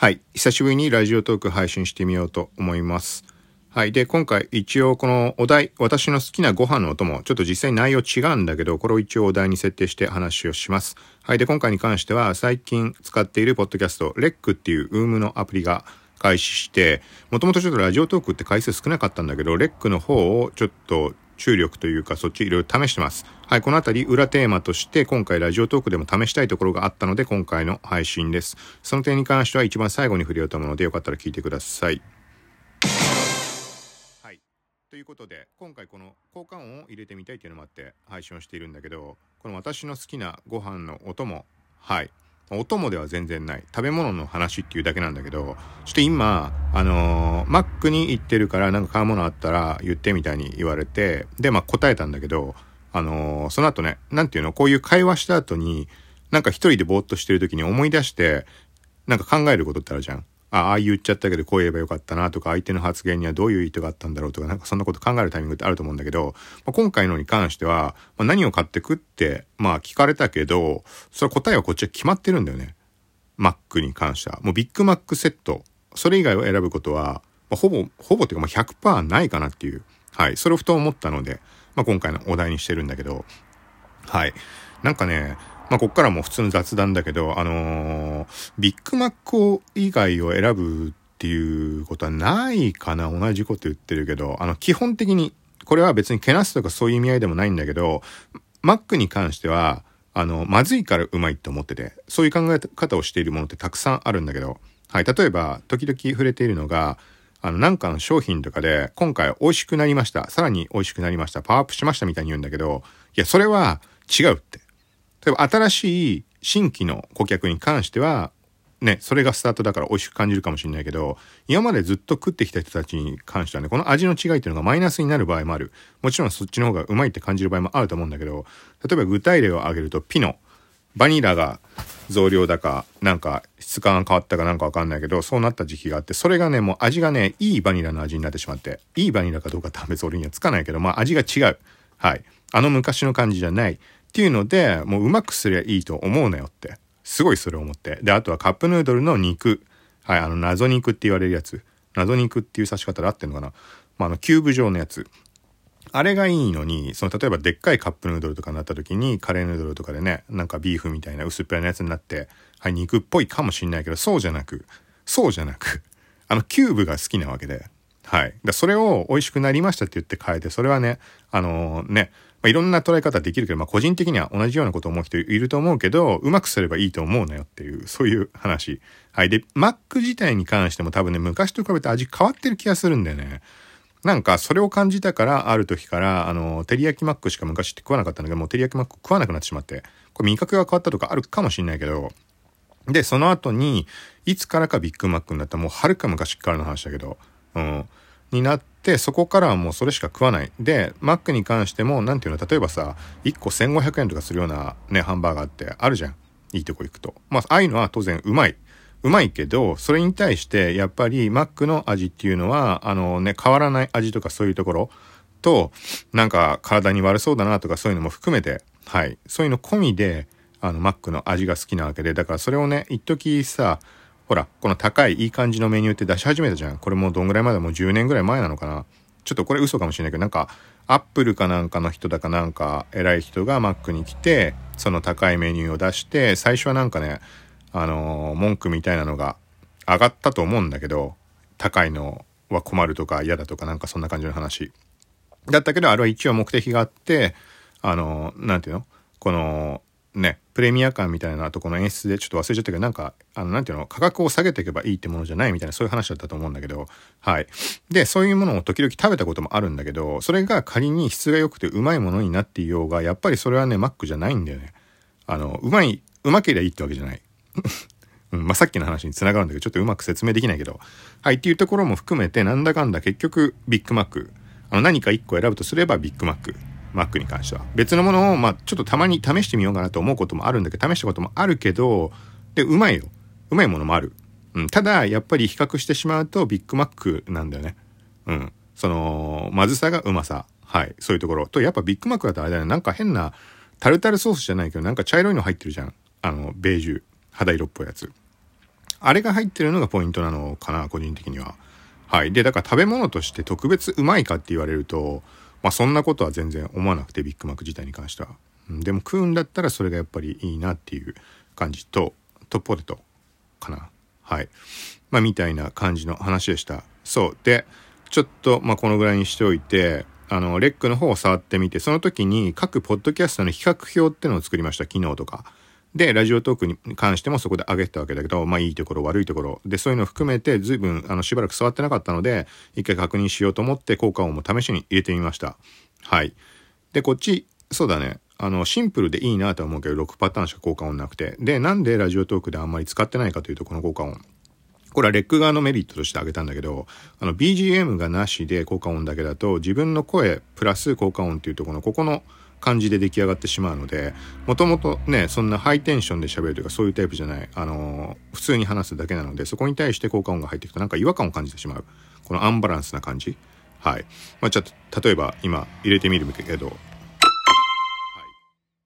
はい。久しぶりにラジオトーク配信してみようと思います。はい。で、今回一応このお題、私の好きなご飯のお供、ちょっと実際内容違うんだけど、これを一応お題に設定して話をします。はい。で、今回に関しては最近使っているポッドキャスト、レックっていうウームのアプリが開始して、もともとちょっとラジオトークって回数少なかったんだけど、レックの方をちょっと注力というかそっちいろいろ試してます。はい、このあたり裏テーマとして今回ラジオトークでも試したいところがあったので今回の配信です。その点に関しては一番最後に触れようと思うのでよかったら聞いてください。はい。ということで今回この効果音を入れてみたいっていうのもあって配信をしているんだけどこの私の好きなご飯のお供はいお供では全然ない食べ物の話っていうだけなんだけどちょっと今あのーマックに行ってるからなんか買うものあったら言ってみたいに言われてでまあ答えたんだけどあのーその後ねなんていうの？こういう会話した後になんか一人でぼーっとしてる時に思い出してなんか考えることってあるじゃん。ああ言っちゃったけどこう言えばよかったなとか相手の発言にはどういう意図があったんだろうとかなんかそんなこと考えるタイミングってあると思うんだけど、まあ、今回のに関しては、まあ、何を買ってくってまあ聞かれたけどそれ答えはこっちは決まってるんだよね。マックに関しては。もうビッグマックセット。それ以外を選ぶことは、まあ、ほぼほぼっていうかまあ100%ないかなっていう。はい。それをふと思ったので、まあ、今回のお題にしてるんだけど。はい。なんかねまあ、こっからも普通の雑談だけど、あのービッグマック以外を選ぶっていうことはないかな同じこと言ってるけど、あの、基本的に、これは別にけなすとかそういう意味合いでもないんだけど、マックに関しては、あの、まずいからうまいって思ってて、そういう考え方をしているものってたくさんあるんだけど、はい、例えば、時々触れているのが、あの、なんかの商品とかで、今回美味しくなりました。さらに美味しくなりました。パワーアップしましたみたいに言うんだけど、いや、それは違うって。例えば新しい新規の顧客に関しては、ね、それがスタートだから美味しく感じるかもしれないけど、今までずっと食ってきた人たちに関してはね、この味の違いっていうのがマイナスになる場合もある。もちろんそっちの方がうまいって感じる場合もあると思うんだけど、例えば具体例を挙げると、ピノ。バニラが増量だか、なんか質感が変わったかなんかわかんないけど、そうなった時期があって、それがね、もう味がね、いいバニラの味になってしまって、いいバニラかどうかって別俺にはつかないけど、まあ味が違う。はい。あの昔の感じじゃない。っていうので、もううまくすりゃいいと思うなよって。すごいそれ思って。で、あとはカップヌードルの肉。はい、あの、謎肉って言われるやつ。謎肉っていう指し方で合ってんのかなまあ、あの、キューブ状のやつ。あれがいいのに、その、例えばでっかいカップヌードルとかになった時に、カレーヌードルとかでね、なんかビーフみたいな薄っぺらなやつになって、はい、肉っぽいかもしんないけど、そうじゃなく、そうじゃなく、あの、キューブが好きなわけで、はい。だそれを美味しくなりましたって言って変えて、それはね、あのね、まあ、いろんな捉え方できるけど、まあ、個人的には同じようなことを思う人いると思うけど、うまくすればいいと思うなよっていう、そういう話。はい。で、マック自体に関しても多分ね、昔と比べて味変わってる気がするんだよね。なんか、それを感じたから、ある時から、あの、照り焼きマックしか昔って食わなかったんだけど、もう照り焼きマック食わなくなってしまって、これ味覚が変わったとかあるかもしれないけど、で、その後に、いつからかビッグマックになったもうはるか昔からの話だけど、うん。になって、そこからはもうそれしか食わない。で、マックに関しても、なんていうの、例えばさ、1個1500円とかするようなね、ハンバーガーってあるじゃん。いいとこ行くと。まあ、ああいうのは当然うまい。うまいけど、それに対して、やっぱりマックの味っていうのは、あのね、変わらない味とかそういうところと、なんか体に悪そうだなとかそういうのも含めて、はい。そういうの込みで、あの、マックの味が好きなわけで、だからそれをね、一時さ、ほら、この高いいい感じのメニューって出し始めたじゃん。これもうどんぐらい前だもう10年ぐらい前なのかな？ちょっとこれ嘘かもしれないけど、なんか、アップルかなんかの人だかなんか、偉い人がマックに来て、その高いメニューを出して、最初はなんかね、あのー文句みたいなのが上がったと思うんだけど、高いのは困るとか嫌だとかなんかそんな感じの話。だったけど、あれは一応目的があって、あのーなんていうの？この、ね、プレミア感みたいなとこの演出でちょっと忘れちゃったけど、なんか、あの、なんていうの、価格を下げていけばいいってものじゃないみたいな、そういう話だったと思うんだけど、はい。で、そういうものを時々食べたこともあるんだけど、それが仮に質が良くてうまいものになっていようが、やっぱりそれはね、マックじゃないんだよね。あの、うまい、うまけりゃいいってわけじゃない。うん、まあ、さっきの話に繋がるんだけど、ちょっとうまく説明できないけど、はい、っていうところも含めて、なんだかんだ結局、ビッグマック、あの、何か一個選ぶとすればビッグマック。マックに関しては。別のものを、まあ、ちょっとたまに試してみようかなと思うこともあるんだけど、試したこともあるけど、で、うまいよ。うまいものもある。うん。ただ、やっぱり比較してしまうと、ビッグマックなんだよね。うん。その、まずさがうまさ。はい。そういうところ。と、やっぱビッグマックだとあれだね。なんか変な、タルタルソースじゃないけど、なんか茶色いの入ってるじゃん。あの、ベージュ。肌色っぽいやつ。あれが入ってるのがポイントなのかな、個人的には。はい。で、だから食べ物として特別うまいかって言われると、まあそんなことは全然思わなくて、ビッグマック自体に関しては。うん、でも食うんだったらそれがやっぱりいいなっていう感じと、トッポテトかな。はい。まあみたいな感じの話でした。そう。で、ちょっと、まあこのぐらいにしておいて、あの、レックの方を触ってみて、その時に各ポッドキャストの比較表っていうのを作りました、昨日とか。で、ラジオトークに関してもそこで上げてたわけだけど、まあいいところ悪いところ。で、そういうのを含めて随分あのしばらく触ってなかったので、一回確認しようと思って効果音も試しに入れてみました。はい。で、こっち、そうだね。あの、シンプルでいいなと思うけど、6パターンしか効果音なくて。で、なんでラジオトークであんまり使ってないかというと、この効果音。これはレック側のメリットとして挙げたんだけど、あの、BGM がなしで効果音だけだと、自分の声プラス効果音っていうとこの、ここの、感じで出来上がってしまうので、もともとね、そんなハイテンションで喋るというかそういうタイプじゃない、あのー、普通に話すだけなので、そこに対して効果音が入っていくとなんか違和感を感じてしまう。このアンバランスな感じ。はい。まあ、ちょっと、例えば今入れてみるけど、は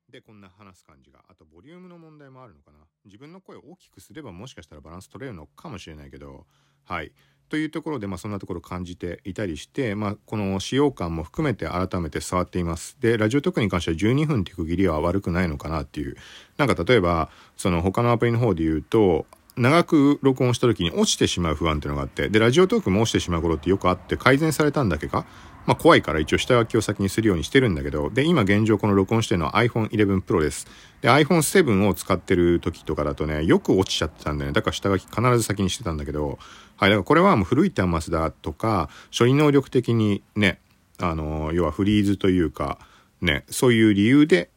い。で、こんな話す感じが。あと、ボリュームの問題もあるのかな。自分の声を大きくすればもしかしたらバランス取れるのかもしれないけど、はい。というところで、まあ、そんなところ感じていたりして、まあ、この使用感も含めて改めて触っています。で、ラジオトークに関しては12分って区切りは悪くないのかなっていう。なんか例えば、その他のアプリの方で言うと、長く録音した時に落ちてしまう不安っていうのがあって、で、ラジオトークも落ちてしまう頃ってよくあって改善されたんだけかまあ怖いから一応下書きを先にするようにしてるんだけど、で、今現状この録音してるのは iPhone 11 Pro です。で、iPhone 7を使ってる時とかだとね、よく落ちちゃってたんだよね。だから下書き必ず先にしてたんだけど、はい、だからこれはもう古い端末だとか、処理能力的にね、あの、要はフリーズというか、ね、そういう理由で、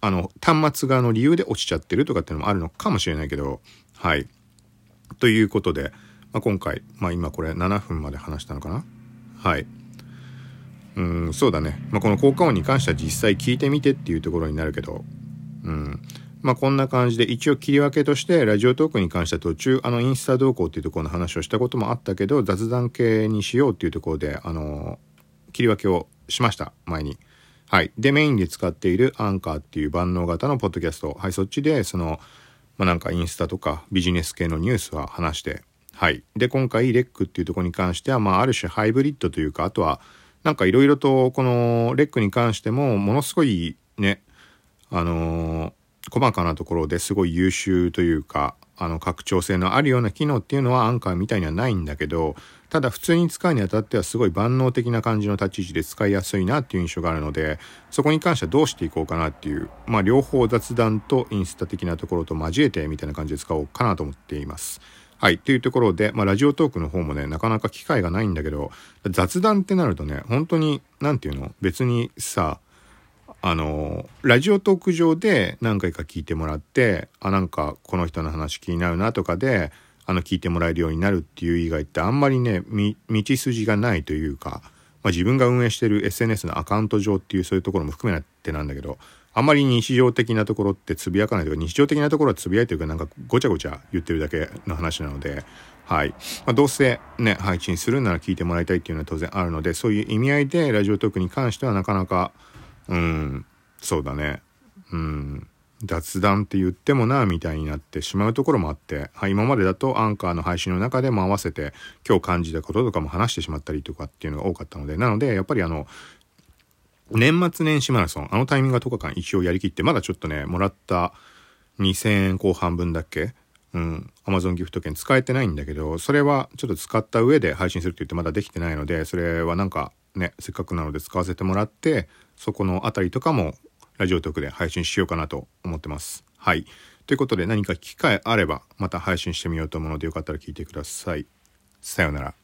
あの、端末側の理由で落ちちゃってるとかっていうのもあるのかもしれないけど、はい。ということで、まあ、今回、まあ今これ7分まで話したのかな？はい。うん、そうだね。まあ、この効果音に関しては実際聞いてみてっていうところになるけど、うん。まあ、こんな感じで一応切り分けとしてラジオトークに関しては途中あのインスタ動向っていうところの話をしたこともあったけど雑談系にしようっていうところであの切り分けをしました前に。はい。で、メインで使っているアンカーっていう万能型のポッドキャスト。はい、そっちでその、まあ、なんかインスタとかビジネス系のニュースは話して、はい。で、今回レックっていうとこに関しては、まあ、ある種ハイブリッドというか、あとは、なんかいろいろとこのレックに関してもものすごいねあのー、細かなところですごい優秀というかあの拡張性のあるような機能っていうのはアンカーみたいにはないんだけどただ普通に使うにあたってはすごい万能的な感じの立ち位置で使いやすいなっていう印象があるのでそこに関してはどうしていこうかなっていうまあ両方雑談とインスタ的なところと交えてみたいな感じで使おうかなと思っています。はい。というところで、まあ、ラジオトークの方もね、なかなか機会がないんだけど、雑談ってなるとね、本当に、なんていうの？別にさ、あの、ラジオトーク上で何回か聞いてもらって、あ、なんかこの人の話気になるなとかで、あの、聞いてもらえるようになるっていう以外ってあんまりね、道筋がないというか、まあ、自分が運営してる SNS のアカウント上っていうそういうところも含めてなんだけど、あまり日常的なところってつぶやかないというか、日常的なところはつぶやいてるかなんかごちゃごちゃ言ってるだけの話なので、はい。まあ、どうせね、配信するなら聞いてもらいたいっていうのは当然あるので、そういう意味合いでラジオトークに関してはなかなか、うん、そうだね。うん、雑談って言ってもな、みたいになってしまうところもあって、はい、今までだとアンカーの配信の中でも合わせて今日感じたこととかも話してしまったりとかっていうのが多かったので、なので、やっぱりあの、年末年始マラソン、あのタイミングが10日間一応やりきって、まだちょっとね、もらった2000円後半分だっけうん、Amazon ギフト券使えてないんだけど、それはちょっと使った上で配信するって言ってまだできてないので、それはなんかね、せっかくなので使わせてもらって、そこのあたりとかもラジオトークで配信しようかなと思ってます。はい。ということで何か機会あればまた配信してみようと思うのでよかったら聞いてください。さようなら。